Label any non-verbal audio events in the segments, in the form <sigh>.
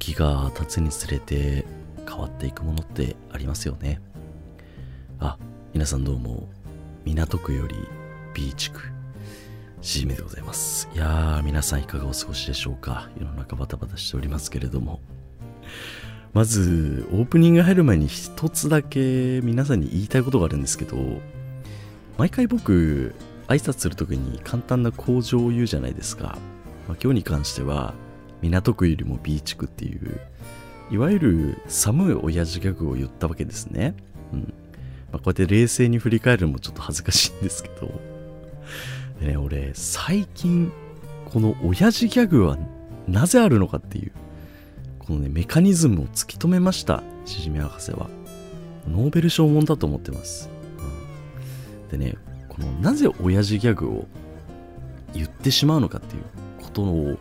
時が経つにつれて変わっていくものってありますよね。あ皆さんどうも港区より B 地区しじめでございます。いやー皆さんいかがお過ごしでしょうか。世の中バタバタしておりますけれども。まずオープニング入る前に一つだけ皆さんに言いたいことがあるんですけど毎回僕挨拶するときに簡単な口上を言うじゃないですか、まあ、今日に関しては港区よりも B 地区っていういわゆる寒い親父ギャグを言ったわけですね、うん。まあ、こうやって冷静に振り返るのもちょっと恥ずかしいんですけど。<laughs> でね俺最近この親父ギャグはなぜあるのかっていうこのねメカニズムを突き止めましたしじみ博士は。ノーベル賞もんだと思ってます、うん、でねこのなぜ親父ギャグを言ってしまうのかっていうことを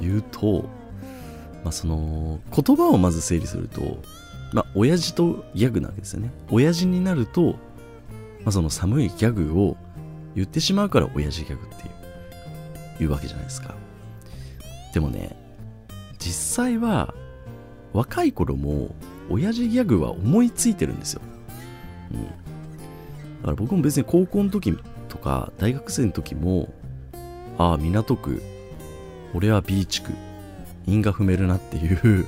言うと、まあ、その言葉をまず整理すると、まあ、親父とギャグなわけですよね。親父になると、まあ、その寒いギャグを言ってしまうから親父ギャグっていういうわけじゃないですか。でもね実際は若い頃も親父ギャグは思いついてるんですよ、うん、だから僕も別に高校の時とか大学生の時もああ港区俺は B 地区。因が踏めるなっていう。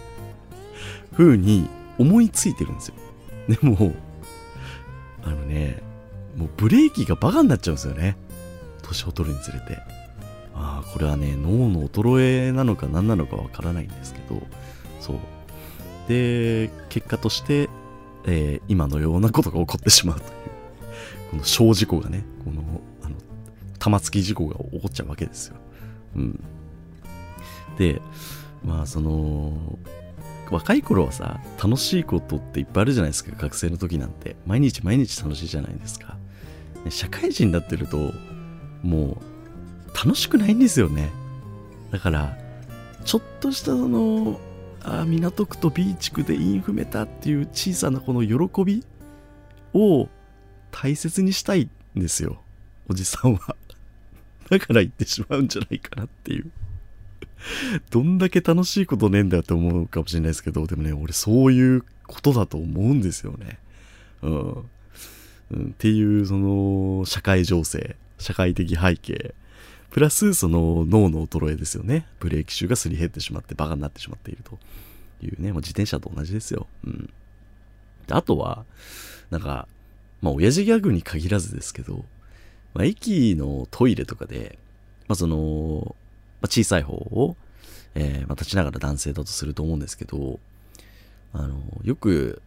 風に思いついてるんですよ。でもあのねもうブレーキがバカになっちゃうんですよね。年を取るにつれて。ああこれはね脳の衰えなのか何なのかわからないんですけど。そう。で結果として、えー、今のようなことが起こってしまうという。この小事故がねこのあの玉突き事故が起こっちゃうわけですよ。うん。でまあその若い頃はさ楽しいことっていっぱいあるじゃないですか学生の時なんて。毎日毎日楽しいじゃないですか。社会人になってるともう楽しくないんですよね。だからちょっとしたそのあ港区と B 地区でインフメたっていう小さなこの喜びを大切にしたいんですよ。おじさんは。だから言ってしまうんじゃないかなっていう。<laughs> どんだけ楽しいことねえんだよって思うかもしれないですけどでもね俺そういうことだと思うんですよね。うん。うん、っていうその社会情勢社会的背景。プラスその脳の衰えですよね。ブレーキ臭がすり減ってしまってバカになってしまっていると。いうねもう自転車と同じですよ、うん、あとはなんかまあ親父ギャグに限らずですけど、まあ、駅のトイレとかで、まあ、その、まあ、小さい方を、えー、まあ、立ちながら男性だとすると思うんですけどあのよく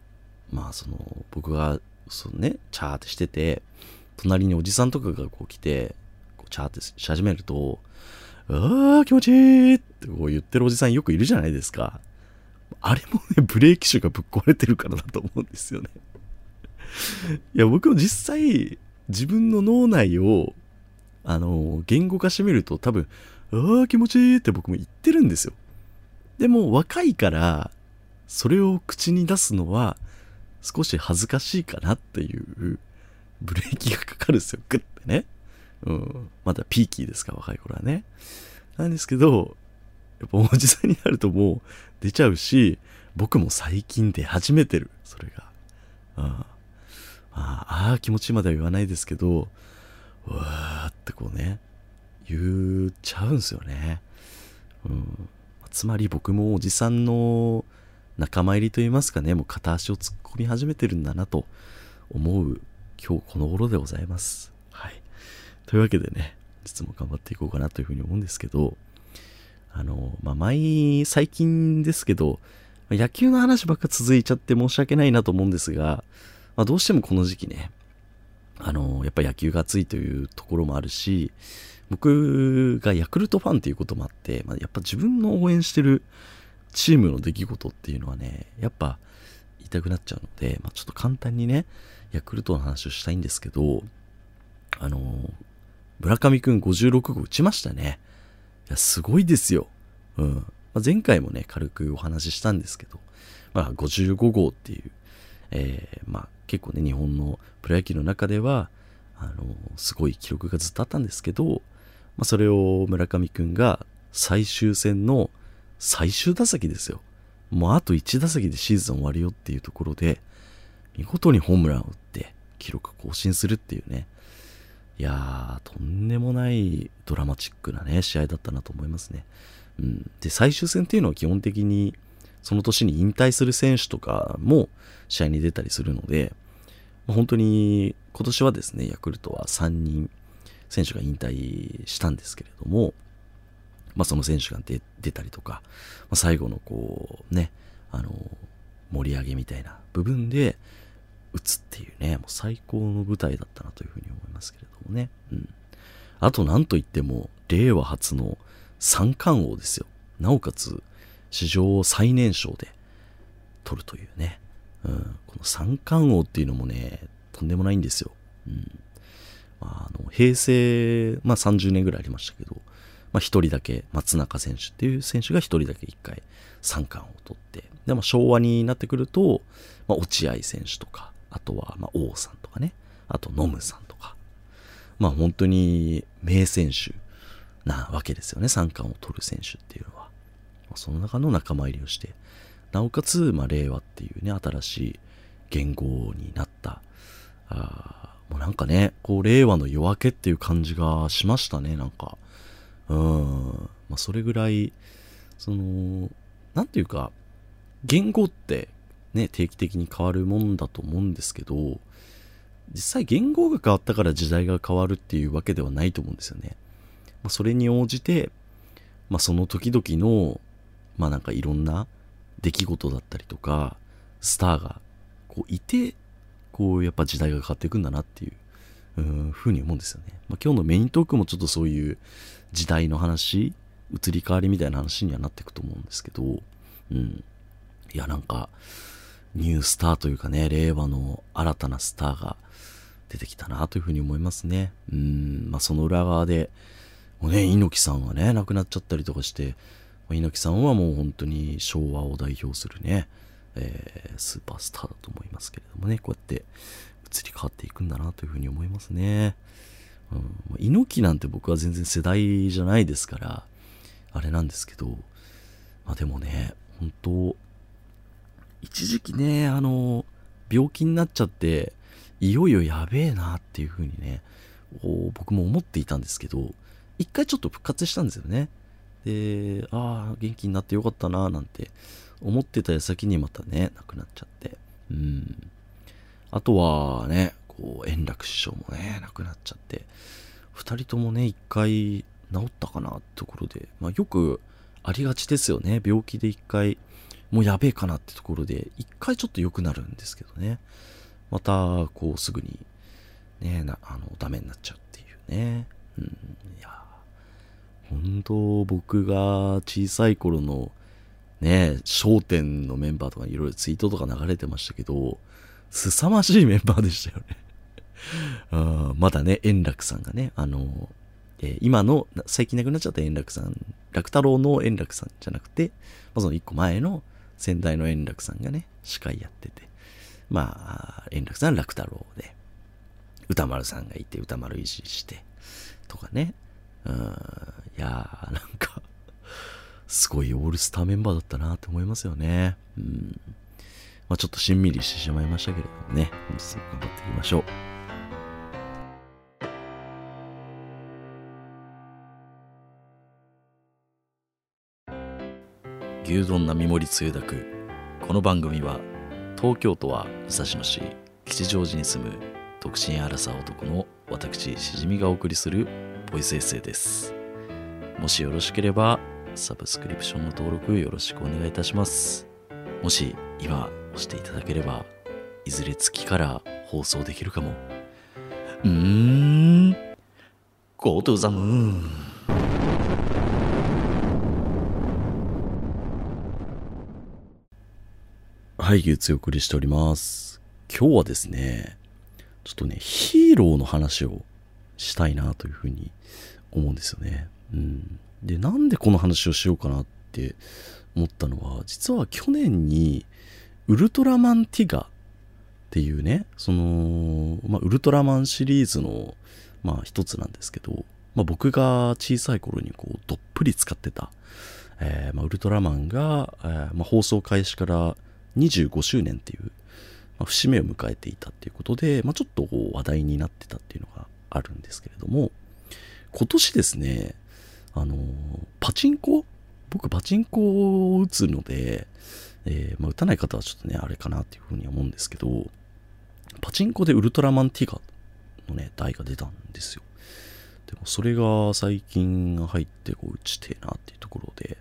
まあその僕がそうね、チャーってしてて、隣におじさんとかがこう来て、こうチャーってし始めると、あー気持ちいいってこう言ってるおじさんよくいるじゃないですか。あれもね、<laughs> ブレーキシュがぶっ壊れてるからだと思うんですよね。いや、僕も実際、自分の脳内を、あの、言語化してみると多分、ああ、気持ちいいって僕も言ってるんですよ。でも若いから、それを口に出すのは、少し恥ずかしいかなっていうブレーキがかかるんですよ。グッてね。うん。まだピーキーですか、若い頃はね。なんですけど、やっぱおじさんになるともう出ちゃうし、僕も最近出始めてる。それが。うん。ああ、気持ちいいまでは言わないですけど、うわーってこうね、言っちゃうんすよね。うん。つまり僕もおじさんの仲間入りといいますかね、もう片足を突っ込み始めてるんだなと思う今日この頃でございます。はい。というわけでね、実も頑張っていこうかなというふうに思うんですけど、あの、まあ、前、最近ですけど、野球の話ばっか続いちゃって申し訳ないなと思うんですが、まあ、どうしてもこの時期ね、あの、やっぱ野球が熱いというところもあるし、僕がヤクルトファンっていうこともあって、まあ、やっぱ自分の応援してるチームの出来事っていうのはね、やっぱ言いたくなっちゃうので、まあ、ちょっと簡単にね、ヤクルトの話をしたいんですけど、あの村上くん56号打ちましたね。いや、すごいですよ。うん。まあ、前回もね、軽くお話ししたんですけど、まあ、55号っていう、えー、まあ、結構ね、日本のプロ野球の中では、あのすごい記録がずっとあったんですけど、まあ、それを村上くんが最終戦の最終打席ですよ。もうあと1打席でシーズン終わるよっていうところで、見事にホームランを打って記録更新するっていうね。いやー、とんでもないドラマチックなね、試合だったなと思いますね。うん。で、最終戦っていうのは基本的に、その年に引退する選手とかも試合に出たりするので、本当に今年はですね、ヤクルトは3人選手が引退したんですけれども、まあ、その選手が出出たりとか、まあ、最後のこうね、あの、盛り上げみたいな部分で打つっていうね、もう最高の舞台だったなというふうに思いますけれどもね。うん。あと何といっても、令和初の三冠王ですよ。なおかつ、史上最年少で取るというね。うん。この三冠王っていうのもね、とんでもないんですよ。うん。まあ、あの、平成、まあ30年ぐらいありましたけど、まあ、一人だけ松中選手っていう選手が一人だけ一回三冠を取って、でも昭和になってくると、まあ、落合選手とか、あとは、まあ、王さんとかね、あと、ノムさんとか、まあ、本当に名選手なわけですよね、三冠を取る選手っていうのは。その中の仲間入りをして、なおかつ、まあ、令和っていうね、新しい言語になった、あもうなんかね、こう、令和の夜明けっていう感じがしましたね、なんか。うん。まあ、それぐらい、その、なんていうか、言語ってね、定期的に変わるもんだと思うんですけど、実際言語が変わったから時代が変わるっていうわけではないと思うんですよね。まあ、それに応じて、まあ、その時々の、まあなんかいろんな出来事だったりとか、スターがこういて、こうやっぱ時代が変わっていくんだなっていう、うんふうに思うんですよね。まあ、今日のメイントークもちょっとそういう時代の話、移り変わりみたいな話にはなっていくと思うんですけど、うん。いや、なんか、ニュースターというかね、令和の新たなスターが出てきたなというふうに思いますね。うん、まあその裏側で、もうね、猪木さんはね、亡くなっちゃったりとかして、猪木さんはもう本当に昭和を代表するね、えー、スーパースターだと思いますけれどもね、こうやって移り変わっていくんだなというふうに思いますね。うん、猪木なんて僕は全然世代じゃないですから、あれなんですけど、まあでもね、本当一時期ね、あの、病気になっちゃって、いよいよやべえなっていう風にね、僕も思っていたんですけど、一回ちょっと復活したんですよね。で、ああ、元気になってよかったななんて思ってた矢先にまたね、亡くなっちゃって。うん。あとはね、こう、円楽師匠もね、亡くなっちゃって、二人ともね、一回治ったかなってところで、まあよくありがちですよね。病気で一回、もうやべえかなってところで、一回ちょっと良くなるんですけどね。また、こう、すぐに、ね、な、あの、ダメになっちゃうっていうね。うん、いや、本当僕が小さい頃の、ね、商店のメンバーとかいろいろツイートとか流れてましたけど、凄まじいメンバーでしたよね。あ <laughs> まだね、円楽さんがね、あの、えー、今の、最近亡くなっちゃった円楽さん、楽太郎の円楽さんじゃなくて、まあ、その一個前の先代の円楽さんがね、司会やってて、まあ、円楽さん楽太郎で、歌丸さんがいて、歌丸維持して、とかね、うん、いやー、なんか <laughs> すごいオールスターメンバーだったなって思いますよね。うん。まあちょっとしんみりしてしまいましたけれどもね、本日も頑張っていきましょう。牛丼並盛りつゆだくこの番組は東京都は武蔵野市吉祥寺に住む独身アラサー男の私しじみがお送りするボイスエッセイですもしよろしければサブスクリプションの登録よろしくお願いいたしますもし今押していただければいずれ月から放送できるかもうーん Go to the moon はい、月お送りしております。今日はですね、ちょっとね、ヒーローの話をしたいなというふうに思うんですよね。うん。で、なんでこの話をしようかなって思ったのは、実は去年に、ウルトラマンティガっていうね、その、まあ、ウルトラマンシリーズの、まあ、一つなんですけど、まあ、僕が小さい頃にこう、どっぷり使ってた、えーまあ、ウルトラマンが、えーまあ、放送開始から25周年っていう、まあ、節目を迎えていたっていうことで、まあ、ちょっとこう話題になってたっていうのがあるんですけれども、今年ですね、あのー、パチンコ？僕パチンコを打つので、えー、まあ、打たない方はちょっとね、あれかなっていうふうに思うんですけど、パチンコでウルトラマンティガのね、台が出たんですよ。でもそれが最近入ってこう打ちてえなっていうところで、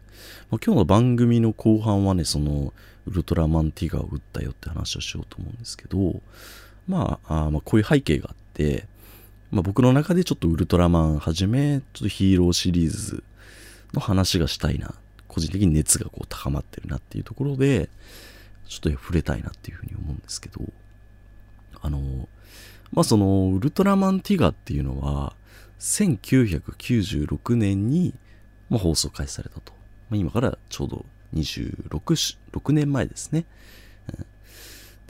まあ、今日の番組の後半はね、そのウルトラマンティガを打ったよって話をしようと思うんですけど、まあ、あまあこういう背景があって、まあ、僕の中でちょっとウルトラマンはじめ、ちょっとヒーローシリーズの話がしたいな。個人的に熱がこう高まってるなっていうところで、ちょっと触れたいなっていうふうに思うんですけど、あの、まあ、その、ウルトラマンティガっていうのは、1996年に、放送開始されたと。まあ、今からちょうど26、6年前ですね。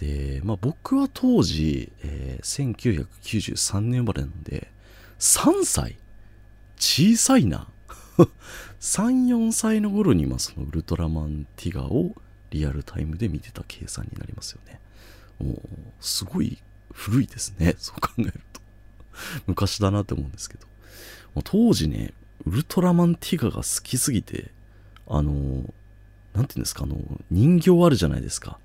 で、まあ、僕は当時、えー、1993年生まれなんで、3歳小さいな。<laughs> 3、4歳の頃に、まあ、そのウルトラマンティガをリアルタイムで見てた計算になりますよね。もう、すごい古いですね。<laughs> そう考えると。<laughs> 昔だなって思うんですけど。当時ね、ウルトラマンティガが好きすぎて、あの、なんていうんですか、あの、人形あるじゃないですか。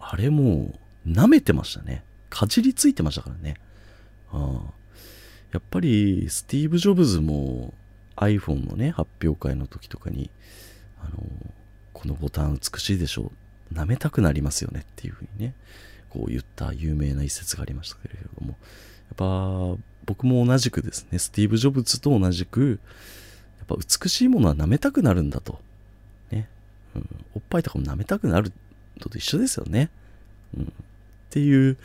あれもう、舐めてましたね。かじりついてましたからね。あやっぱり、スティーブ・ジョブズも iPhone のね、発表会の時とかに、あの、このボタン美しいでしょう。舐めたくなりますよねっていうふうにね、こう言った有名な一節がありましたけれども、やっぱ僕も同じくですね、スティーブ・ジョブズと同じく、やっぱ美しいものは舐めたくなるんだと。ね。うん、おっぱいとかも舐めたくなるのと一緒ですよね。うん。っていう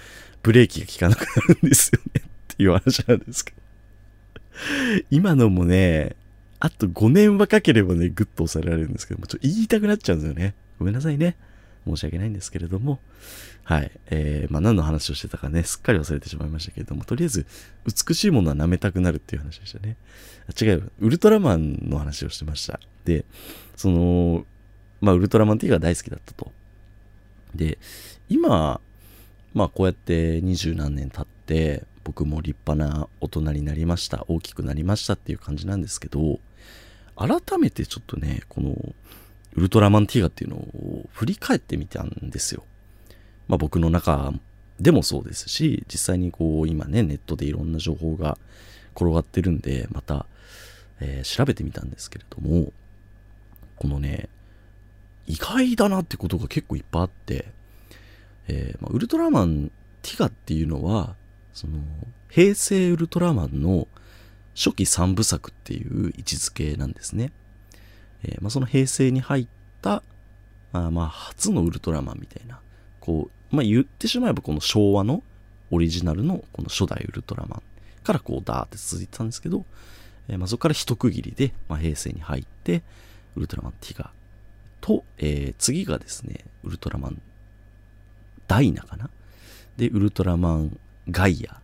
ブレーキが効かなくなるんですよねっていう話なんですけど。今のもね、あと5年若ければね、ぐっと押さえられるんですけども、ちょっと言いたくなっちゃうんですよね。ごめんなさいね。申し訳ないんですけれども。はい。えー、まあ何の話をしてたかね、すっかり忘れてしまいましたけれども、とりあえず、美しいものは舐めたくなるっていう話でしたね。あ違う、ウルトラマンの話をしてました。で、その、まあウルトラマンっていうのが大好きだったと。で、今、まあこうやって二十何年経って、僕も立派な大人になりました。大きくなりましたっていう感じなんですけど、改めてちょっとね、この、ウルトラマンティガっていうのを振り返ってみたんですよ。まあ僕の中でもそうですし、実際にこう今ね、ネットでいろんな情報が転がってるんで、また、えー、調べてみたんですけれども、このね、意外だなってことが結構いっぱいあって、えーまあ、ウルトラマンティガっていうのは、その、平成ウルトラマンの初期三部作っていう位置づけなんですね。えー、まあ、その平成に入った、あまあ、初のウルトラマンみたいな、こう、まあ、言ってしまえばこの昭和のオリジナルのこの初代ウルトラマンからこうダーって続いてたんですけど、えー、まあ、そこから一区切りで、まあ、平成に入って、ウルトラマンティガと、えー、次がですね、ウルトラマンダイナかな？で、ウルトラマンガイア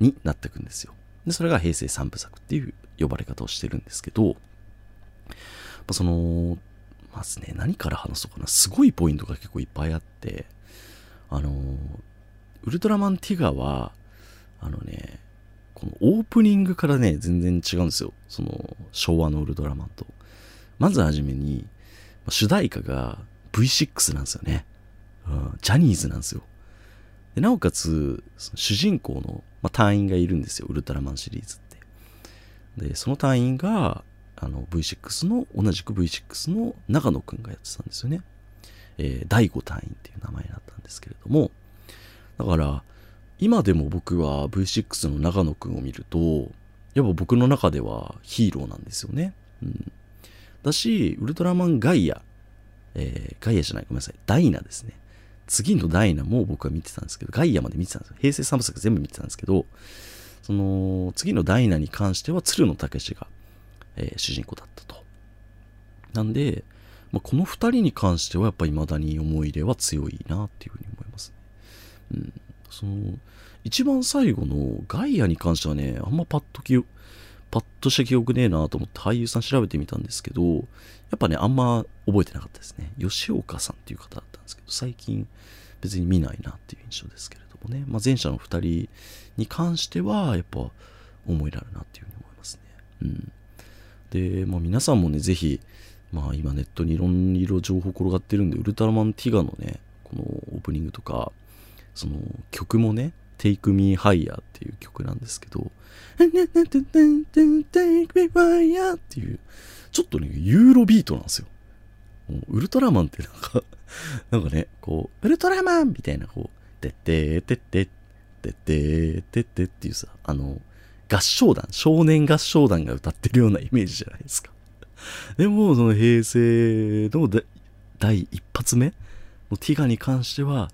になっていくんですよ。で、それが平成三部作っていう呼ばれ方をしてるんですけど、その、まずね、何から話そうかな？すごいポイントが結構いっぱいあって、あの、ウルトラマンティガは、あのね、このオープニングからね、全然違うんですよ。その、昭和のウルトラマンと。まずはじめに、主題歌が V6 なんですよね。うん、ジャニーズなんですよ。でなおかつ、主人公の、まあ、隊員がいるんですよ。ウルトラマンシリーズって。で、その隊員が、あの V6 の、同じく V6 の長野くんがやってたんですよね。えー、第5隊員っていう名前だったんですけれども、だから、今でも僕は V6 の長野くんを見ると、やっぱ僕の中ではヒーローなんですよね。うん。だし、ウルトラマンガイア、えー、ガイアじゃない、ごめんなさい、ダイナですね。次のダイナも僕は見てたんですけど、ガイアまで見てたんですよ。平成3部作全部見てたんですけど、その、次のダイナに関しては鶴野武が、えー、主人公だったと。なんで、まあ、この2人に関してはやっぱ未だに思い入れは強いなっていうふうに思いますね。うん。その、一番最後のガイアに関してはね、あんまパッとき、パッとした記憶ねえなと思って俳優さん調べてみたんですけど、やっぱね、あんま覚えてなかったですね。吉岡さんっていう方だったんですけど、最近別に見ないなっていう印象ですけれどもね。まあ、前者の2人に関しては、やっぱ思いられるなっていうふうに思いますね。うん。で、まあ、皆さんもね、ぜひ、まあ今ネットにいろんな情報転がってるんで、ウルトラマンティガのね、このオープニングとか、その曲もね、Take Me Higher っていう曲なんですけど、Take Me Higher っていう、ちょっとね、ユーロビートなんですよ。ウルトラマンってなんか <laughs> なんかね、こう、ウルトラマンみたいな、こう、てっててててってててっていうさ、あの、合唱団、少年合唱団が歌ってるようなイメージじゃないですか。でも、その平成の第一発目のティガに関しては、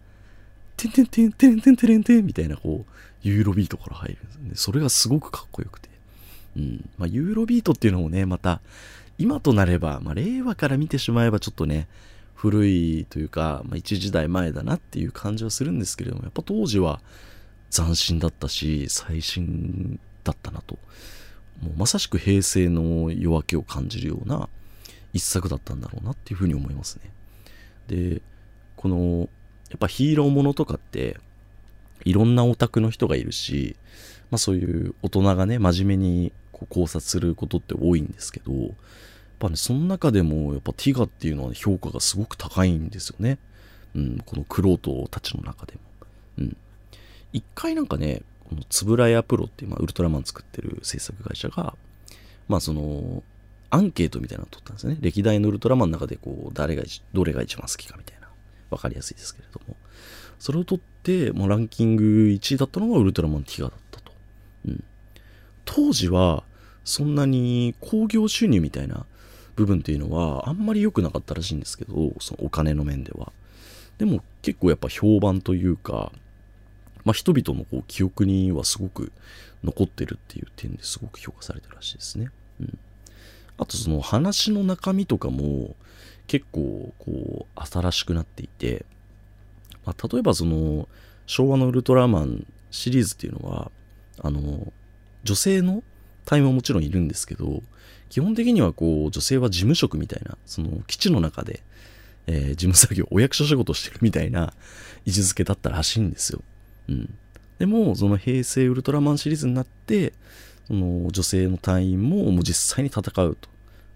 てんてんてんてんてんてんてんみたいな、こう、ユーロビートから入るんですね。それがすごくかっこよくて。うん。まあ、ユーロビートっていうのもね、また、今となれば、まあ、令和から見てしまえばちょっとね、古いというか、まあ、一時代前だなっていう感じはするんですけれども、やっぱ当時は斬新だったし、最新だったなと。もうまさしく平成の夜明けを感じるような一作だったんだろうなっていうふうに思いますね。で、この、やっぱヒーローものとかって、いろんなオタクの人がいるし、まあそういう大人がね、真面目にこう考察することって多いんですけど、やっぱね、その中でも、やっぱティガっていうのは評価がすごく高いんですよね。うん、このクロートたちの中でも。うん。一回なんかね、このつぶらやプロっていう、まあ、ウルトラマン作ってる制作会社が、まあその、アンケートみたいなのを取ったんですね。歴代のウルトラマンの中で、こう、誰が、どれが一番好きかみたいな。わかりやすいですけれども。それを取って、もうランキング1位だったのがウルトラマンティガだったと。うん。当時は、そんなに興行収入みたいな部分っていうのはあんまり良くなかったらしいんですけど、そのお金の面では。でも結構やっぱ評判というか、まあ、人々のこう記憶にはすごく残ってるっていう点ですごく評価されてるらしいですね。うん。あとその話の中身とかも結構こう新しくなっていて、まあ、例えばその昭和のウルトラマンシリーズっていうのはあの女性の隊員ももちろんいるんですけど基本的にはこう女性は事務職みたいなその基地の中で、えー、事務作業お役所仕事してるみたいな位置づけだったらしいんですよ。うん。でも、その平成ウルトラマンシリーズになって、その女性の隊員ももう実際に戦うと。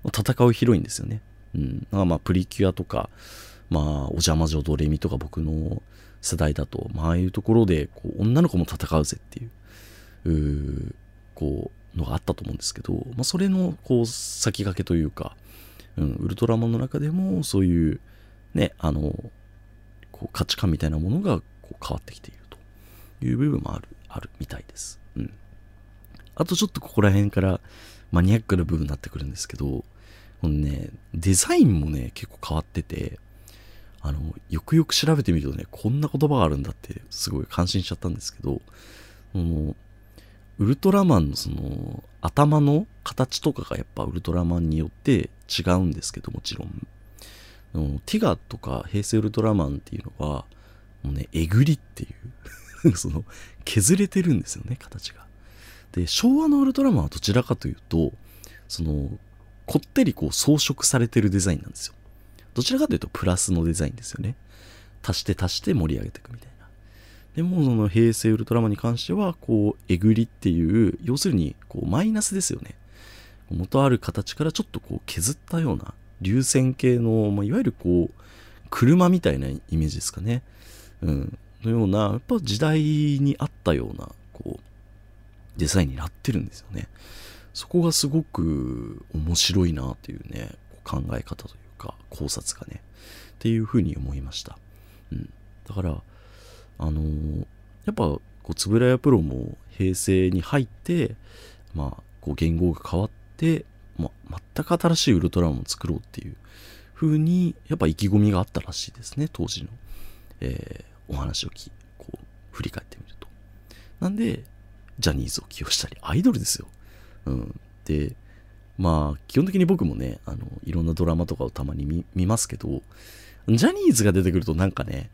戦うヒロインですよね。うん。だからまあ、プリキュアとか、まあ、お邪魔女ドレミとか僕の世代だと、まあ、ああいうところで、こう、女の子も戦うぜっていう、うこう、のがあったと思うんですけど、まあ、それの、こう、先駆けというか、うん、ウルトラマンの中でも、そういう、ね、あの、こう価値観みたいなものがこう変わってきていると。いう部分もある、あるみたいです。うん。あとちょっとここら辺からマニアックな部分になってくるんですけど、このね、デザインもね、結構変わってて、あの、よくよく調べてみるとね、こんな言葉があるんだってすごい感心しちゃったんですけど、その、ウルトラマンのその、頭の形とかがやっぱウルトラマンによって違うんですけど、もちろん。ティガとか平成ウルトラマンっていうのは、もうね、えぐりっていう <laughs> その、削れてるんですよね、形が。で、昭和のウルトラマンはどちらかというと、その、こってりこう装飾されてるデザインなんですよ。どちらかというとプラスのデザインですよね。足して足して盛り上げていくみたいな。でも、その平成ウルトラマンに関しては、こう、えぐりっていう、要するに、こう、マイナスですよね。元ある形からちょっとこう、削ったような、流線形の、まあ、いわゆるこう、車みたいなイメージですかね。うん。のような、やっぱ時代に合ったような、こう、デザインになってるんですよね。そこがすごく面白いなっていうね、考え方というか、考察がね、っていうふうに思いました。うん。だから、あのー、やっぱ、こう、つぶらやプロも平成に入って、まあ、こう、言語が変わって、まあ、全く新しいウルトラマンを作ろうっていう風に、やっぱ意気込みがあったらしいですね、当時の。えー、お話をきこう振り返ってみると。なんで、ジャニーズを起用したり、アイドルですよ。うん。で、まあ、基本的に僕もね、あの、いろんなドラマとかをたまに見ますけど、ジャニーズが出てくるとなんかね、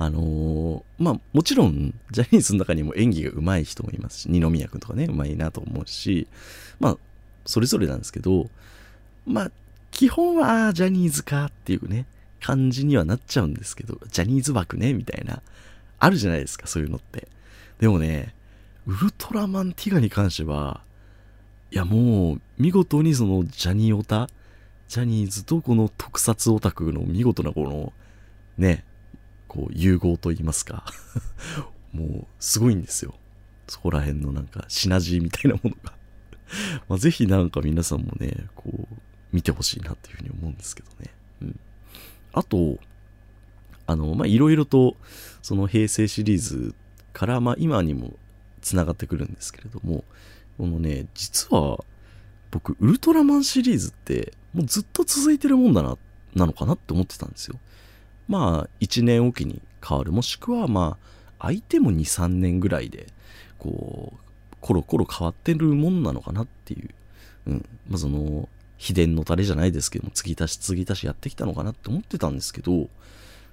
あのーまあもちろんジャニーズの中にも演技が上手い人もいますし二宮君とかね上手いなと思うしまあそれぞれなんですけどまあ基本はジャニーズかっていうね感じにはなっちゃうんですけどジャニーズ枠ねみたいなあるじゃないですかそういうのってでもねウルトラマンティガに関してはいやもう見事にそのジャニオタジャニーズとこの特撮オタクの見事なこのねこう融合と言いますか <laughs> もうすごいんですよ。そこら辺のなんかシナジーみたいなものが。<laughs> まあぜひなんか皆さんもねこう見てほしいなっていうふうに思うんですけどね、うん、あとあのまあいろいろとその平成シリーズからまあ今にもつながってくるんですけれどもこのね実は僕ウルトラマンシリーズってもうずっと続いてるもんだななのかなって思ってたんですよ。まあ1年おきに変わるもしくはまあ相手も23年ぐらいでこうコロコロ変わってるもんなのかなっていう、うん。まあ、その秘伝のタレじゃないですけども継ぎ足し継ぎ足しやってきたのかなって思ってたんですけど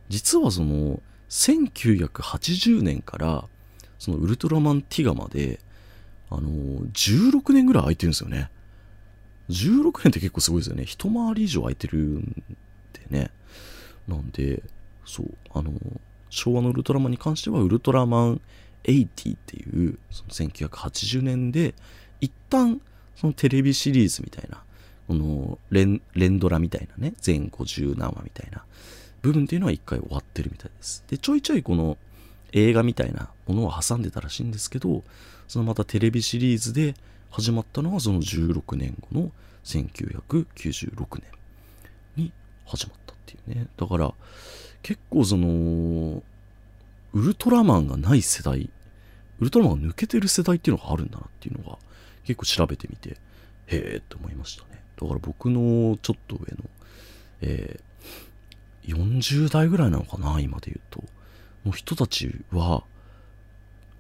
実はその1980年からそのウルトラマンティガまであの16年ぐらい空いてるんですよね。16年って結構すごいですよね。一回り以上空いてるんでね。なんで、そう、あの、昭和のウルトラマンに関しては、ウルトラマン80っていう、その1980年で、一旦、そのテレビシリーズみたいな、この連、連ドラみたいなね、全50何話みたいな部分っていうのは一回終わってるみたいです。で、ちょいちょいこの映画みたいなものを挟んでたらしいんですけど、そのまたテレビシリーズで始まったのはその16年後の1996年に始まった。っていうね。だから、結構その、ウルトラマンがない世代、ウルトラマンが抜けてる世代っていうのがあるんだなっていうのが結構調べてみて、へえって思いましたね。だから僕のちょっと上の、えー、40代ぐらいなのかな、今で言うと、の人たちは、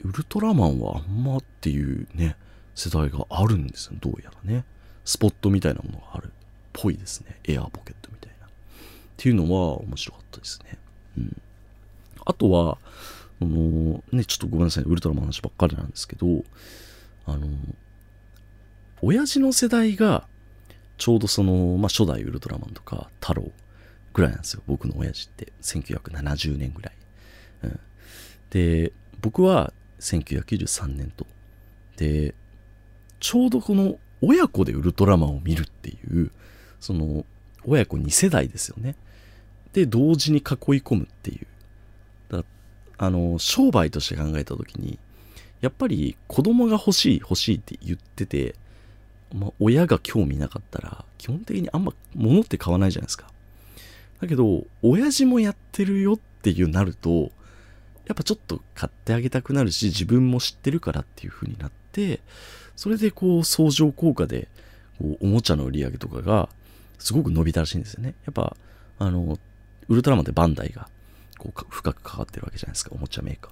ウルトラマンはあんまっていうね、世代があるんですよ、どうやらね。スポットみたいなものがあるっぽいですね。エアーポケットみたいな。っていうのは面白かったですね。うん。あとは、あのね、ちょっとごめんなさい、ウルトラマンの話ばっかりなんですけど、あの、親父の世代が、ちょうどその、まあ、初代ウルトラマンとか、太郎ぐらいなんですよ。僕の親父って。1970年ぐらい。うん。で、僕は1993年と。で、ちょうどこの親子でウルトラマンを見るっていう、その、親子2世代ですよね。で同時に囲い込むっていうだあの商売として考えた時にやっぱり子供が欲しい欲しいって言ってて、まあ、親が興味なかったら基本的にあんま物って買わないじゃないですかだけど親父もやってるよっていうなるとやっぱちょっと買ってあげたくなるし自分も知ってるからっていう風になってそれでこう相乗効果でこうおもちゃの売り上げとかがすごく伸びたらしいんですよねやっぱあのウルトラマンってバンダイがこう深く関わってるわけじゃないですか、おもちゃメーカー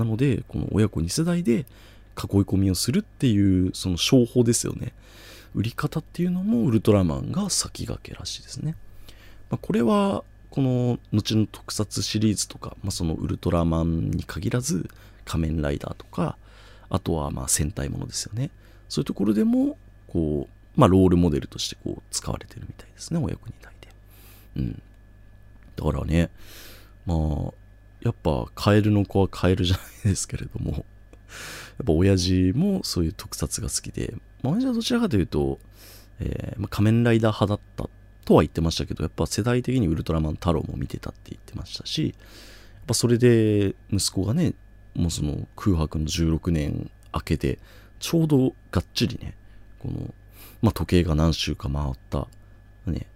の。なので、この親子2世代で囲い込みをするっていう、その商法ですよね。売り方っていうのもウルトラマンが先駆けらしいですね。まあ、これは、この後の特撮シリーズとか、まあ、そのウルトラマンに限らず、仮面ライダーとか、あとはまあ戦隊ものですよね。そういうところでも、こう、まあ、ロールモデルとしてこう使われてるみたいですね、親子2代で。うん。だからね、まあ、やっぱカエルの子はカエルじゃないですけれども、やっぱ親父もそういう特撮が好きで、まあ、親父はどちらかというと、えーまあ、仮面ライダー派だったとは言ってましたけど、やっぱ世代的にウルトラマン太郎も見てたって言ってましたし、やっぱそれで息子がね、もうその空白の16年明けて、ちょうどがっちりね、この、まあ、時計が何周か回った、ね、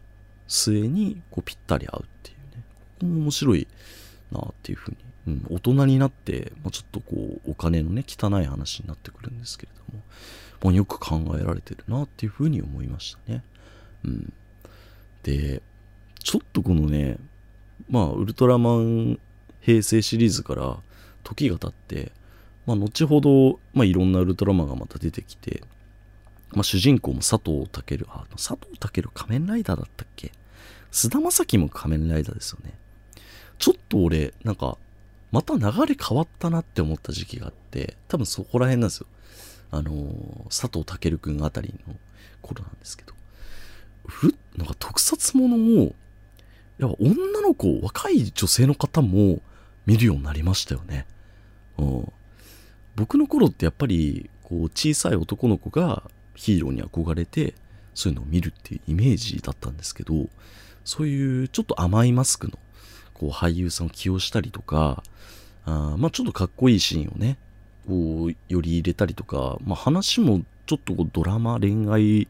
末にこうぴったり合うっていうね、ここ。も面白いなっていうふうに、うん、大人になって、まあ、ちょっとこうお金のね汚い話になってくるんですけれども、まあ、よく考えられてるなっていうふうに思いましたね。うん、でちょっとこのねまあウルトラマン平成シリーズから時が経って、まあ、後ほど、まあ、いろんなウルトラマンがまた出てきて、まあ、主人公も佐藤健あ佐藤健仮面ライダーだったっけ？菅田将暉も仮面ライダーですよね。ちょっと俺、なんか、また流れ変わったなって思った時期があって、多分そこら辺なんですよ。あのー、佐藤健くんあたりの頃なんですけど、ふなんか特撮ものを、やっぱ女の子、若い女性の方も見るようになりましたよね。うん。僕の頃ってやっぱり、こう、小さい男の子がヒーローに憧れて、そういうのを見るっていうイメージだったんですけど、そういうちょっと甘いマスクのこう俳優さんを起用したりとか、あまあちょっとかっこいいシーンをね、こう、より入れたりとか、まあ話もちょっとこうドラマ、恋愛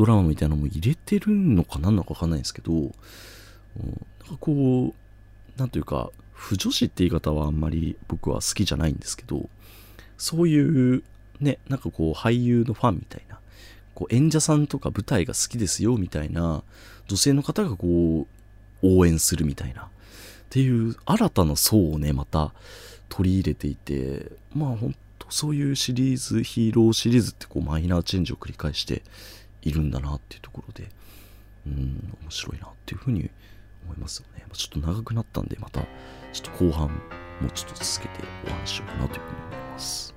ドラマみたいなのも入れてるのかなんのかわかんないんですけど、うん、なんかこう、なんというか、不女子って言い方はあんまり僕は好きじゃないんですけど、そういうね、なんかこう俳優のファンみたいな、こう演者さんとか舞台が好きですよみたいな女性の方がこう応援するみたいなっていう新たな層をね、また取り入れていて、まあ本当そういうシリーズ、ヒーローシリーズってこうマイナーチェンジを繰り返しているんだなっていうところで、うん、面白いなっていうふうに思いますよね。ちょっと長くなったんで、またちょっと後半もうちょっと続けてお話しようかなというふうに思います。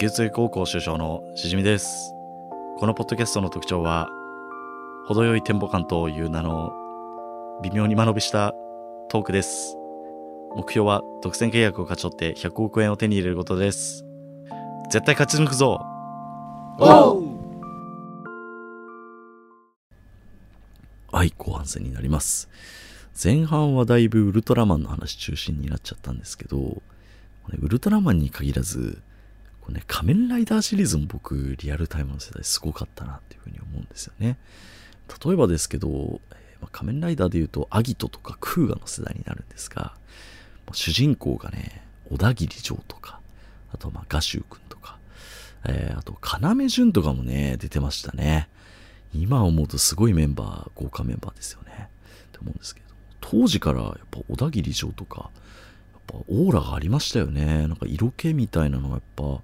牛津高校首相のしじみです。このポッドキャストの特徴は、程よいテンポ感という名の微妙に間延びしたトークです。目標は独占契約を勝ち取って100億円を手に入れることです。絶対勝ち抜くぞはい、後半戦になります。前半はだいぶウルトラマンの話中心になっちゃったんですけど、ウルトラマンに限らず、こね、仮面ライダーシリーズも僕、リアルタイムの世代すごかったなっていうふうに思うんですよね。例えばですけど、えー、まあ、仮面ライダーで言うと、アギトとかクーガの世代になるんですが、まあ、主人公がね、小田切城とか、あとまあガシュウ君とか、えー、あと要潤とかもね、出てましたね。今思うとすごいメンバー、豪華メンバーですよね。って思うんですけど、当時からやっぱ小田切城とか、やっぱオーラがありましたよね。なんか色気みたいなのがやっぱ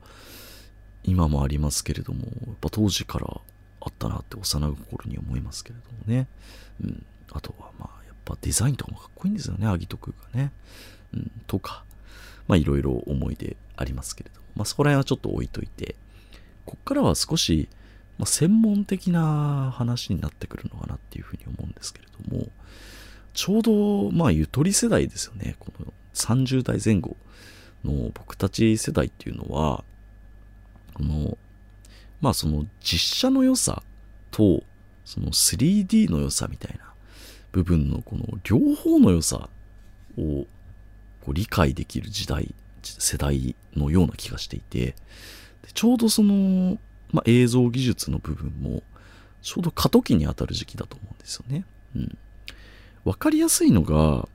今もありますけれども、やっぱ当時からあったなって幼心に思いますけれどもね。うん。あとはまあやっぱデザインとかもかっこいいんですよね、アギトクがね。ん。とか、まあいろいろ思い出ありますけれども、まあそこら辺はちょっと置いといて、こっからは少し、まあ、専門的な話になってくるのかなっていうふうに思うんですけれども、ちょうど、まあ、ゆとり世代ですよね。この30代前後の僕たち世代っていうのは、この、まあその実写の良さと、その 3D の良さみたいな部分のこの両方の良さをこう理解できる時代、世代のような気がしていて、ちょうどその、まあ、映像技術の部分も、ちょうど過渡期に当たる時期だと思うんですよね。うん。わかりやすいのが、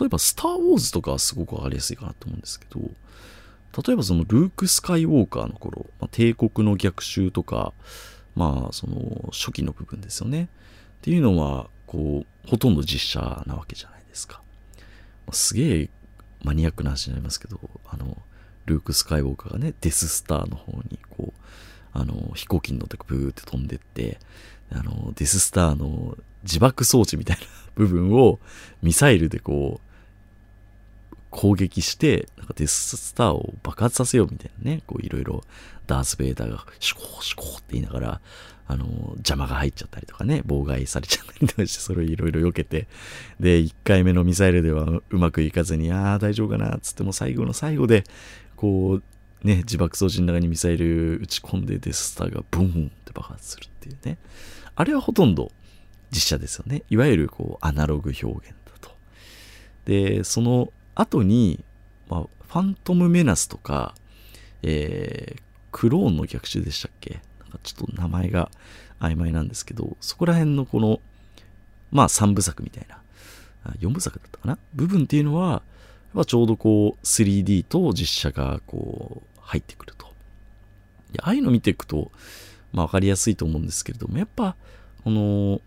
例えば、スター・ウォーズとかはすごくわかりやすいかなと思うんですけど、例えばそのルーク・スカイウォーカーの頃、まあ、帝国の逆襲とか、まあ、その初期の部分ですよね。っていうのは、こう、ほとんど実写なわけじゃないですか。まあ、すげえマニアックな話になりますけど、あの、ルーク・スカイウォーカーがね、デススターの方に、こう、あの、飛行機に乗ってブーって飛んでって、あの、デススターの自爆装置みたいな部分をミサイルでこう、攻撃して、なんかデススターを爆発させようみたいなね、こういろいろダース・ベイダーがシュコーシュコーって言いながら、あの、邪魔が入っちゃったりとかね、妨害されちゃったりとかして、それをいろいろ避けて、で、1回目のミサイルではうまくいかずに、ああ、大丈夫かな、つっても最後の最後で、こう、ね、自爆装置の中にミサイル撃ち込んでデススターがブーンって爆発するっていうね。あれはほとんど実写ですよね。いわゆるこうアナログ表現だと。で、その後に、まあ、ファントムメナスとか、えー、クローンの逆襲でしたっけ？なんかちょっと名前が曖昧なんですけど、そこら辺のこの、まあ3部作みたいな、4部作だったかな？部分っていうのは、まちょうどこう 3D と実写がこう入ってくると。ああいうの見ていくと、まあわかりやすいと思うんですけれども、やっぱ、この、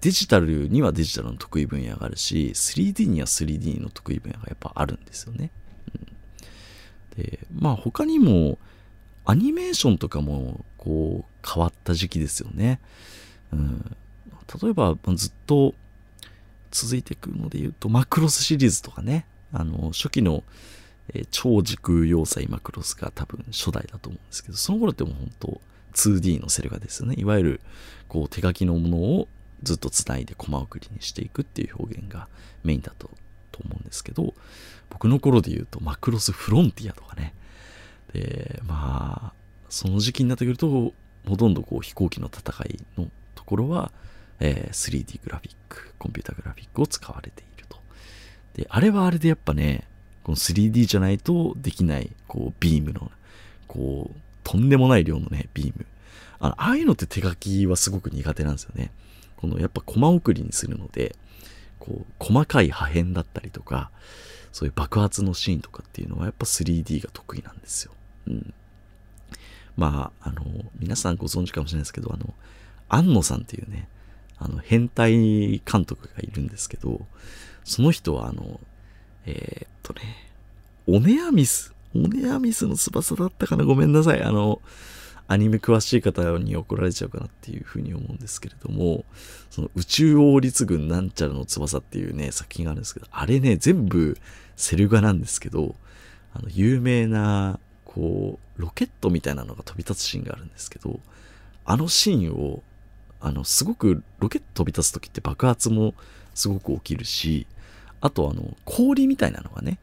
デジタルにはデジタルの得意分野があるし、3D には 3D の得意分野がやっぱあるんですよね。うん、で、まあ他にも、アニメーションとかも、こう、変わった時期ですよね。うん、例えばずっと続いていくので言うとマクロスシリーズとかねあの初期の、えー超時空要塞マクロスが多分初代だと思うんですけどその頃ってもう本当 2D のセル画ですよねいわゆるこう手書きのものをずっとつないでコマ送りにしていくっていう表現がメインだとと思うんですけど僕の頃で言うとマクロスフロンティアとかね。でまあその時期になってくるとほとんどこう飛行機の戦いのところは、えー 3D グラフィックコンピュータグラフィックを使われていると。であれはあれでやっぱねこの 3D じゃないとできないこうビームのこうとんでもない量のねビーム。あのああいうのって手書きはすごく苦手なんですよね。このやっぱコマ送りにするのでこう細かい破片だったりとかそういう爆発のシーンとかっていうのはやっぱ 3D が得意なんですよ。うん。まあ、あの、皆さんご存知かもしれないですけど、あの、安野さんっていうね、あの、変態監督がいるんですけど、その人はあの、えーっとね、オネアミス、オネアミスの翼だったかな？ごめんなさい。あの、アニメ詳しい方に怒られちゃうかなっていうふうに思うんですけれども、その宇宙王立軍なんちゃらの翼っていうね、作品があるんですけど、あれね、全部セル画なんですけど、あの、有名な、こう、ロケットみたいなのが飛び立つシーンがあるんですけど、あのシーンを、あの、すごく、ロケット飛び立つ時って爆発もすごく起きるし、あとあの、氷みたいなのがね、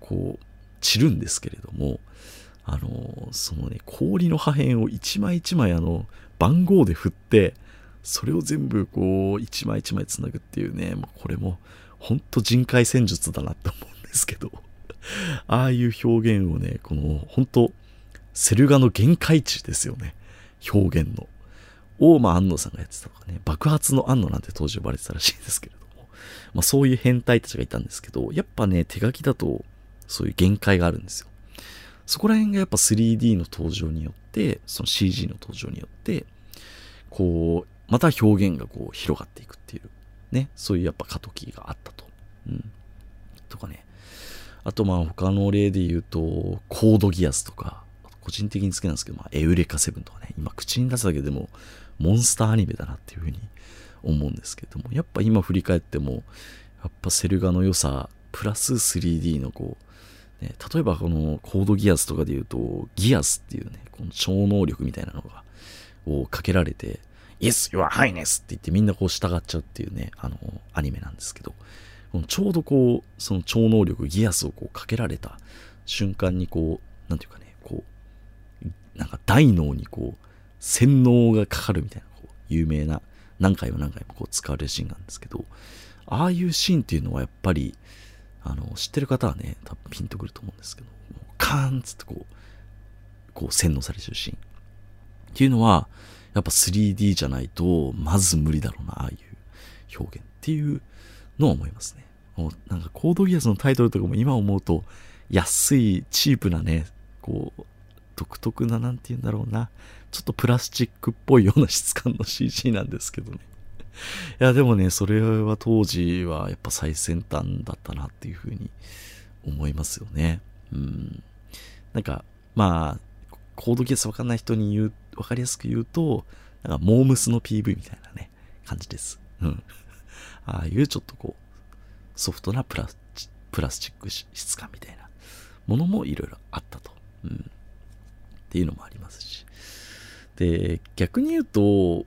こう、散るんですけれども、あの、そのね、氷の破片を一枚一枚あの、番号で振って、それを全部こう、一枚一枚つなぐっていうね、もうこれも、ほんと人海戦術だなって思うんですけど、<laughs> ああいう表現をね、この、本当セル画の限界値ですよね。表現の。大間安野さんがやってたとかね、爆発の安野なんて当時呼ばれてたらしいんですけれども、まあそういう変態たちがいたんですけど、やっぱね、手書きだとそういう限界があるんですよ。そこら辺がやっぱ 3D の登場によって、その CG の登場によって、こう、また表現がこう広がっていくっていう、ね、そういうやっぱ過渡期があったと。うん。とかね。あとまあ他の例で言うと、コードギアスとか、個人的に好きなんですけど、まあ、エウレカセブンとかね、今口に出すだけでもモンスターアニメだなっていうふうに思うんですけども、やっぱ今振り返っても、やっぱセル画の良さ、プラス 3D のこう、ね、例えばこのコードギアスとかで言うと、ギアスっていうね、この超能力みたいなのが、をかけられて、Yes, your highness! って言ってみんなこう従っちゃうっていうね、あの、アニメなんですけど、このちょうどこう、その超能力ギアスをこうかけられた瞬間にこう、なんていうかね、こう、なんか大脳にこう、洗脳がかかるみたいな、こう、有名な、何回も何回もこう使われるシーンなんですけど、ああいうシーンっていうのはやっぱり、あの、知ってる方はね、多分ピンとくると思うんですけど、カーンっつってこう、こう洗脳されてるシーン。っていうのは、やっぱ 3D じゃないと、まず無理だろうな、ああいう表現っていうのは思いますね。もうなんかコードギアスのタイトルとかも今思うと、安い、チープなね、こう、独特な、なんて言うんだろうな、ちょっとプラスチックっぽいような質感の CG なんですけどね。いや、でもね、それは当時はやっぱ最先端だったなっていうふうに思いますよね。うん。なんか、まあ、コードギアスわかんない人に言う、わかりやすく言うと、なんか、モームスの PV みたいなね、感じです。うん。<laughs> ああいうちょっとこう、ソフトなプラスチプラスチック質感みたいなものもいろいろあったと。うん。っていうのもありますし。で、逆に言うと、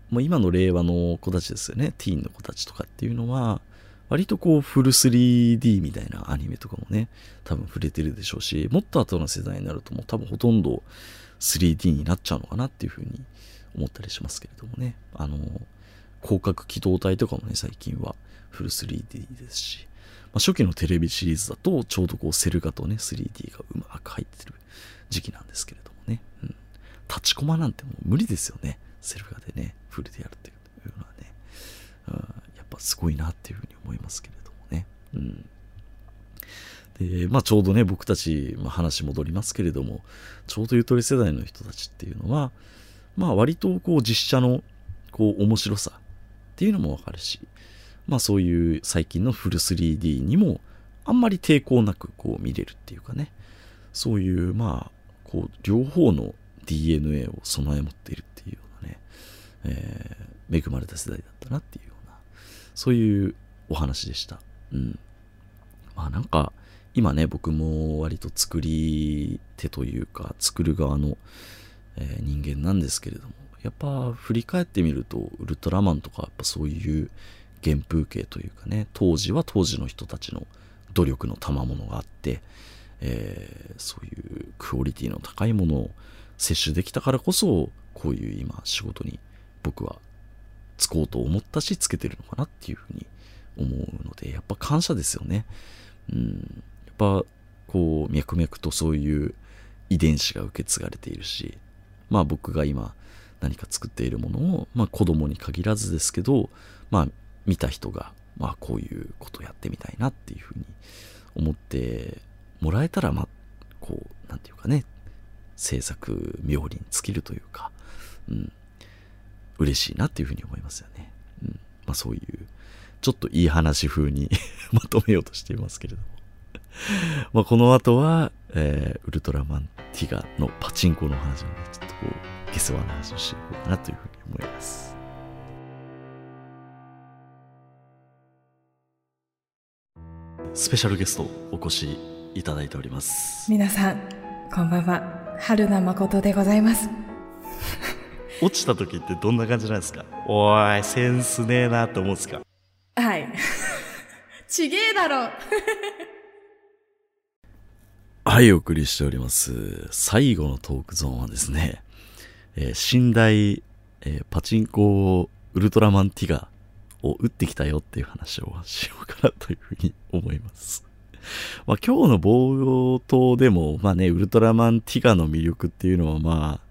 もう今の令和の子たちですよね。ティーンの子たちとかっていうのは、割とこうフル 3D みたいなアニメとかもね、多分触れてるでしょうし、もっと後の世代になるともう多分ほとんど 3D になっちゃうのかなっていうふうに思ったりしますけれどもね。あの、広角機動隊とかもね、最近はフル 3D ですし、まあ、初期のテレビシリーズだとちょうどこうセル画とね、3D がうまく入ってる時期なんですけれども。立ちコマなんてもう無理ですよね。セル画でね、フルでやるっていうのはね。うん、やっぱすごいなっていうふうに思いますけれどもね。うん。で、まあちょうどね、僕たち、まあ、話戻りますけれども、ちょうどゆとり世代の人たちっていうのは、まあ割とこう実写のこう面白さっていうのもわかるし、まあそういう最近のフル 3D にもあんまり抵抗なくこう見れるっていうかね、そういうまあこう両方の DNA を備え持っているっていうようなね、えー恵まれた世代だったなっていうような、そういうお話でした。うん。まあなんか、今ね、僕も割と作り手というか、作る側の、えー人間なんですけれども、やっぱ振り返ってみると、ウルトラマンとかやっぱそういう原風景というかね、当時は当時の人たちの努力の賜物があって、えーそういうクオリティの高いものを摂取できたからこそ、こういう今仕事に僕はつこうと思ったし、つけてるのかなっていうふうに思うので、やっぱ感謝ですよね。うん。やっぱ、こう、脈々とそういう遺伝子が受け継がれているし、まあ僕が今何か作っているものを、まあ子供に限らずですけど、まあ見た人が、まあこういうことやってみたいなっていうふうに思ってもらえたら、まあ、こう、なんていうかね、制作妙利に尽きるというか、うん、嬉しいなっていうふうに思いますよね。うん、まあそういう、ちょっといい話風に <laughs> まとめようとしていますけれども。まあこの後は、えーウルトラマンティガのパチンコの話をね、ちょっとこう、ゲス話の話をしていこうかなというふうに思います。スペシャルゲストお越しいただいております。皆さん、こんばんは。春名誠でございます。落ちた時ってどんな感じなんですか？おーい、センスねえなって思うんですか？はい。<laughs> ちげえだろ <laughs> はい、お送りしております。最後のトークゾーンはですね、えー寝台、えーパチンコウルトラマンティガを打ってきたよっていう話をしようかなというふうに思います。<laughs> まあ今日の冒頭でも、まあね、ウルトラマンティガの魅力っていうのはまあ、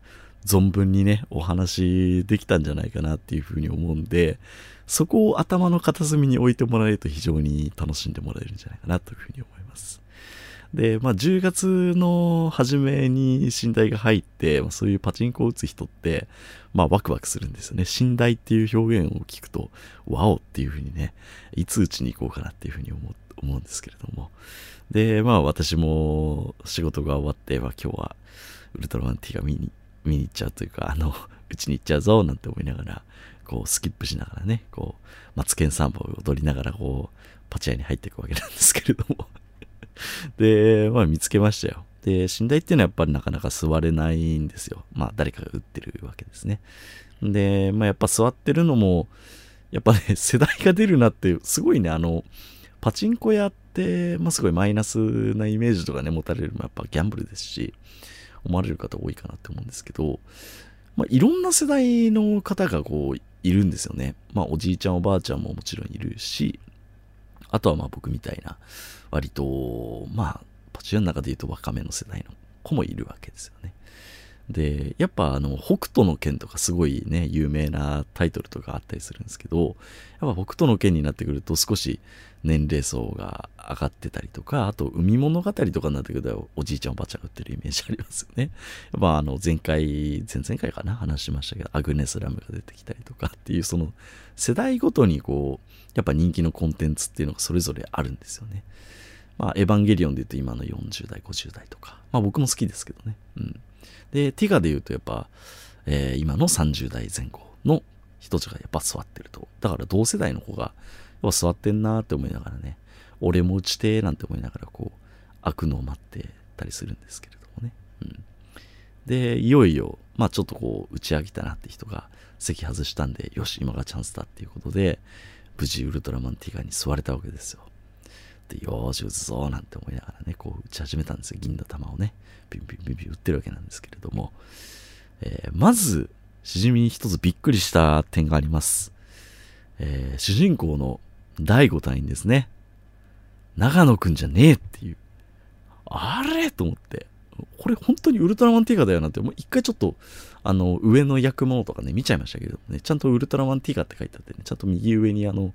存分にね、お話できたんじゃないかなっていうふうに思うんで、そこを頭の片隅に置いてもらえると非常に楽しんでもらえるんじゃないかなというふうに思います。で、まあ、10月の初めに寝台が入って、まあ、そういうパチンコを打つ人って、まあ、ワクワクするんですよね。寝台っていう表現を聞くと、ワオっていうふうにね、いつ打ちに行こうかなっていうふうに思う思うんですけれども。で、まあ、私も仕事が終わって、まあ、今日はウルトラマンティガ見に、見に行っちゃうというか、あの、<laughs> 打ちに行っちゃうぞ、なんて思いながら、こう、スキップしながらね、こう、マツケンサンバを踊りながら、こう、パチ屋に入っていくわけなんですけれども。<laughs> で、まあ見つけましたよ。で、寝台っていうのはやっぱりなかなか座れないんですよ。まあ誰かが打ってるわけですね。で、まあやっぱ座ってるのも、やっぱね、世代が出るなって、すごいね、あの、パチンコ屋って、まあすごいマイナスなイメージとかね、持たれるのはやっぱギャンブルですし、思われる方多いかなって思うんですけど、まあいろんな世代の方がこう、いるんですよね。まあおじいちゃんおばあちゃんももちろんいるし、あとはまあ僕みたいな、割と、まあ、パチュアの中で言うと若めの世代の子もいるわけですよね。で、やっぱあの、北斗の拳とかすごいね、有名なタイトルとかあったりするんですけど、やっぱ北斗の拳になってくると少し年齢層が上がってたりとか、あと海物語とかになってくるとおじいちゃんおばあちゃんが売ってるイメージありますよね。やっぱあの、前回、前々回かな話しましたけど、アグネスラムが出てきたりとかっていう、その世代ごとにこう、やっぱ人気のコンテンツっていうのがそれぞれあるんですよね。まあ、エヴァンゲリオンで言うと今の40代、50代とか。まあ僕も好きですけどね。うん。で、ティガで言うとやっぱ、えー今の30代前後の人たちがやっぱ座ってると。だから同世代の子が、やっぱ座ってんなーって思いながらね、俺も打ちてーなんて思いながらこう、開くのを待ってたりするんですけれどもね。うん。で、いよいよ、まあちょっとこう、打ち上げたなって人が席外したんで、よし、今がチャンスだっていうことで、無事ウルトラマンティガに座れたわけですよ。で、よーし、打つぞなんて思いながらね、こう打ち始めたんですよ。銀の玉をね、ビンビンビンビン打ってるわけなんですけれども、えーまず、しじみに一つびっくりした点があります。えー主人公の第五隊員ですね。長野くんじゃねえっていう。あれ？と思って。これ本当にウルトラマンティガだよなって、もう一回ちょっと、あの、上の役物とかね、見ちゃいましたけどね、ちゃんとウルトラマンティーガって書いてあってね、ちゃんと右上にあの、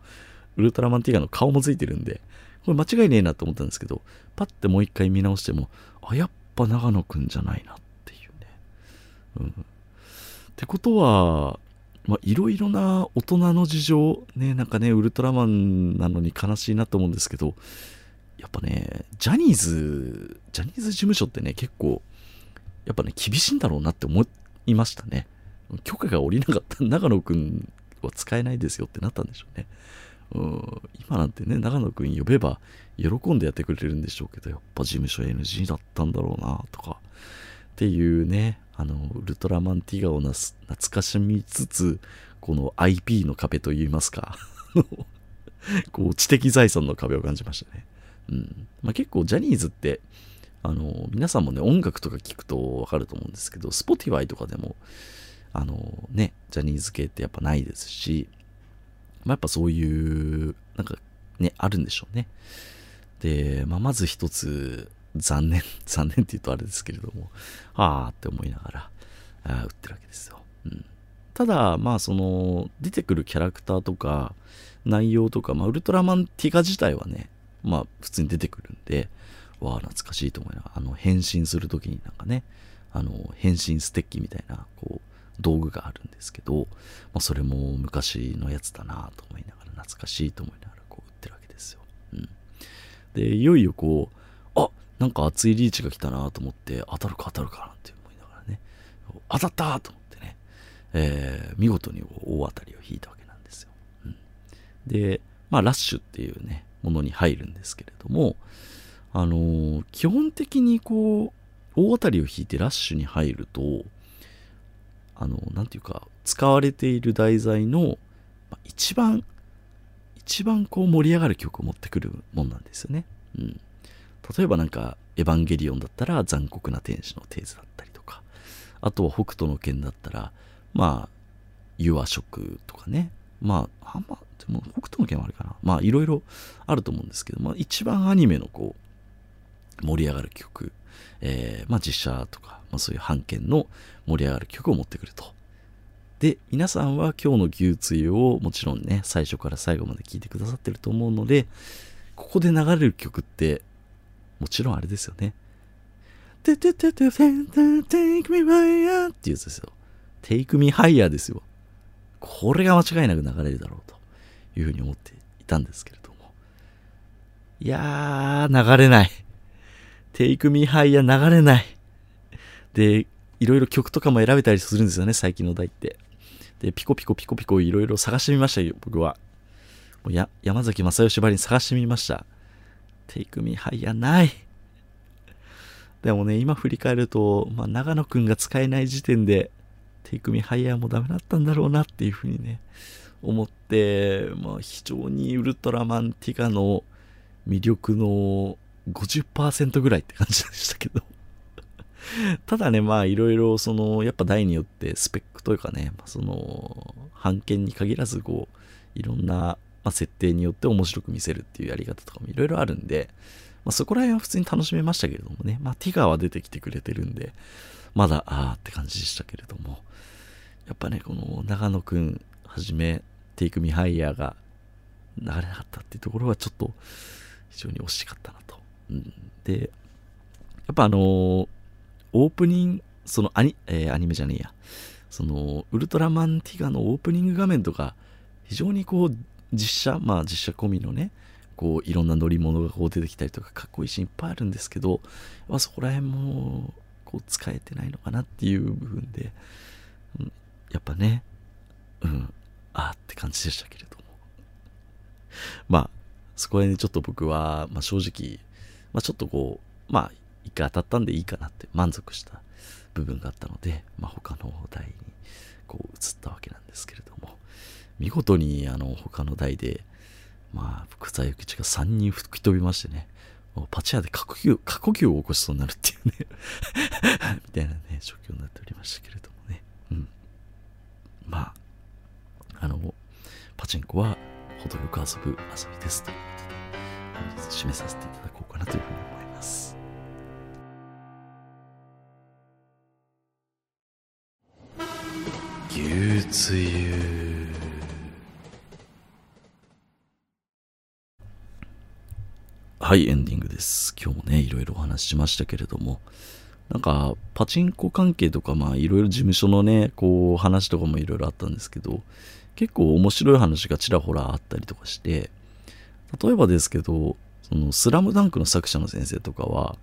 ウルトラマンティガの顔もついてるんで、これ間違いねえなと思ったんですけど、パッてもう一回見直しても、あ、やっぱ長野くんじゃないなっていうね。うん。ってことは、まあ、いろいろな大人の事情、ね、なんかね、ウルトラマンなのに悲しいなと思うんですけど、やっぱね、ジャニーズ、ジャニーズ事務所ってね、結構、やっぱね、厳しいんだろうなって思いましたね。許可が下りなかった長野くんは使えないですよってなったんでしょうね。うん。今なんてね、長野くん呼べば喜んでやってくれるんでしょうけど、やっぱ事務所 NG だったんだろうなとか、っていうね、あの、ウルトラマンティガをなす懐かしみつつ、この IP の壁といいますか、<laughs> こう知的財産の壁を感じましたね。うん。まあ、結構ジャニーズってあの皆さんもね音楽とか聞くとわかると思うんですけど Spotify とかでもあのねジャニーズ系ってやっぱないですし、まあ、やっぱそういうなんかねあるんでしょうね。で、まあ、まず一つ残念 <laughs> 残念って言うとあれですけれどもああって思いながらあ売ってるわけですよ、うん、ただまあその出てくるキャラクターとか内容とか、まあ、ウルトラマンティガ自体はねまあ普通に出てくるんで、わあ、懐かしいと思いながら、あの、変身するときになんかね、あの、変身ステッキみたいな、こう、道具があるんですけど、まあ、それも昔のやつだなと思いながら、懐かしいと思いながら、こう、売ってるわけですよ。うん。で、いよいよこう、あなんか熱いリーチが来たなと思って、当たるか当たるかなって思いながらね、当たったと思ってね、えー、見事に大当たりを引いたわけなんですよ。うん。で、まあ、ラッシュっていうね、ものに入るんですけれども、あのー、基本的にこう、大当たりを引いてラッシュに入ると、あの、なんていうか、使われている題材の、まあ、一番、一番こう盛り上がる曲を持ってくるもんなんですよね。うん。例えばなんか、エヴァンゲリオンだったら残酷な天使のテーズだったりとか、あとは北斗の拳だったら、まあ、ユアショックとかね、まあ、あんま、でも北斗の拳はあるかな。まあ、いろいろあると思うんですけど、まあ、一番アニメのこう、盛り上がる曲、えー、まあ、実写とか、まあ、そういう版権の盛り上がる曲を持ってくると。で、皆さんは今日の牛追をもちろんね、最初から最後まで聴いてくださってると思うので、ここで流れる曲って、もちろんあれですよね。てててててて take me higher っていうやつですよ。take me higher ですよ。これが間違いなく流れるだろうというふうに思っていたんですけれども。いやー、流れない。テイクミハイや流れない。で、いろいろ曲とかも選べたりするんですよね、最近の題って。で、ピコピコピコピコいろいろ探してみましたよ、僕は。もうや山崎正義ばりに探してみました。テイクミハイやない。でもね、今振り返ると、まあ、長野くんが使えない時点で、テイクミハイヤーもダメだったんだろうなっていうふうにね、思って、まあ、非常にウルトラマンティガの魅力の50%ぐらいって感じでしたけど。ただね、まあいろいろその、やっぱ台によってスペックというかね、その、版権に限らずこう、いろんな、まあ、設定によって面白く見せるっていうやり方とかもいろいろあるんで、まあ、そこら辺は普通に楽しめましたけれどもね、まあティガーは出てきてくれてるんで、まだ、あーって感じでしたけれども、やっぱね、この長野くんはじめ、テイクミハイヤーが流れなかったっていうところはちょっと非常に惜しかったなと。で、やっぱあのー、オープニング、そのアニ、えー、アニメじゃねえや、その、ウルトラマンティガのオープニング画面とか、非常にこう、実写、まあ実写込みのね、こう、いろんな乗り物がこう出てきたりとか、かっこいいシーンいっぱいあるんですけど、まあ、そこら辺も、こう、使えてないのかなっていう部分で、うん、やっぱね、うん、ああって感じでしたけれども。まあ、そこへね、ちょっと僕は、まあ正直、まあちょっとこう、まあ、一回当たったんでいいかなって満足した部分があったので、まあ他の台にこう移ったわけなんですけれども、見事にあの他の台で、まあ、福沢諭吉が3人吹き飛びましてね、パチ屋で過呼吸、過呼吸を起こしそうになるっていうね <laughs> みたいなね、状況になっておりましたけれどもね。うん。まあ、あの、パチンコは程よく遊ぶ遊びですと、締めさせていただこうかなというふうに思います。牛つゆはい、エンディングです。今日もね、いろいろお話ししましたけれども、なんか、パチンコ関係とか、まあ、いろいろ事務所のね、こう、話とかもいろいろあったんですけど、結構面白い話がちらほらあったりとかして、例えばですけど、その、スラムダンクの作者の先生とかは、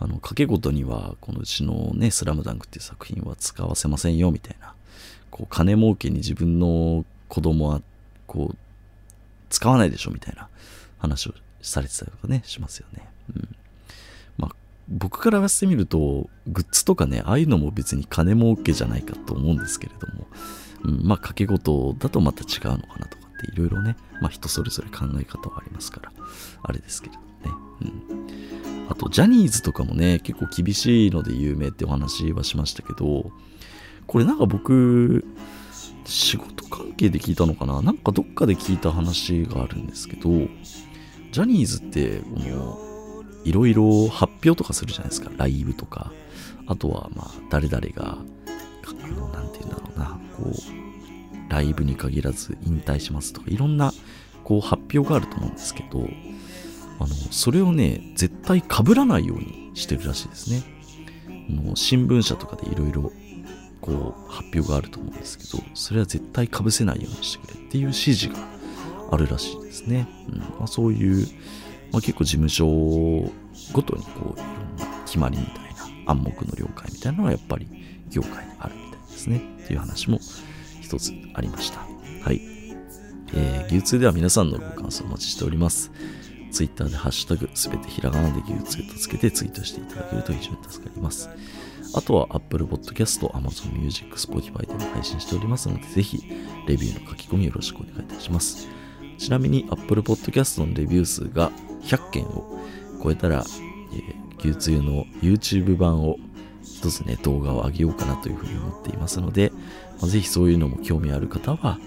あの、掛け事には、このうちのね、スラムダンクっていう作品は使わせませんよ、みたいな、こう、金儲けに自分の子供はこう使わないでしょみたいな話をされてたりとかねしますよね。うんまあ僕から言わせてみるとグッズとかねああいうのも別に金儲けじゃないかと思うんですけれども、うん、まあ掛け事だとまた違うのかなとかっていろいろねまあ人それぞれ考え方はありますからあれですけれどね。うん、あとジャニーズとかもね結構厳しいので有名ってお話はしましたけどこれなんか僕仕事関係で聞いたのかな？なんかどっかで聞いた話があるんですけどジャニーズってこのいろいろ発表とかするじゃないですか。ライブとか。あとはまあ誰々があのなんて言うんだろうな。こうライブに限らず引退しますとかいろんなこう発表があると思うんですけどあのそれをね絶対被らないようにしてるらしいですね。あの新聞社とかでいろいろこう発表があると思うんですけどそれは絶対かぶせないようにしてくれっていう指示があるらしいですね、うん。まあ、そういう、まあ、結構事務所ごとにこういろんな決まりみたいな暗黙の了解みたいなのはやっぱり業界にあるみたいですね。っていう話も一つありましたはいえー、牛通では皆さんのご感想お待ちしております。ツイッターでハッシュタグすべてひらがなで牛通とつけてツイートしていただけると非常に助かります。あとは Apple Podcast、Amazon Music、Spotify でも配信しておりますので、ぜひレビューの書き込みよろしくお願いいたします。ちなみに Apple Podcast のレビュー数が100件を超えたら、えー、牛つゆの YouTube 版を一つね、動画を上げようかなというふうに思っていますので、ぜひそういうのも興味ある方は、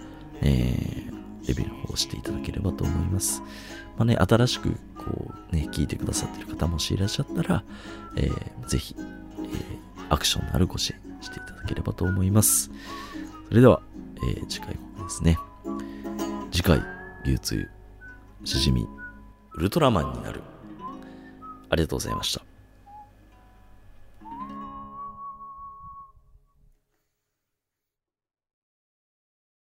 えーレビューの方をしていただければと思います。まあね、新しくこうね、聞いてくださってる方もしいらっしゃったら、えー、ぜひ、えー、アクションのあるご支援していただければと思います。それでは、えー、次回ですね。次回、流通、しじみ、ウルトラマンになる。ありがとうございました。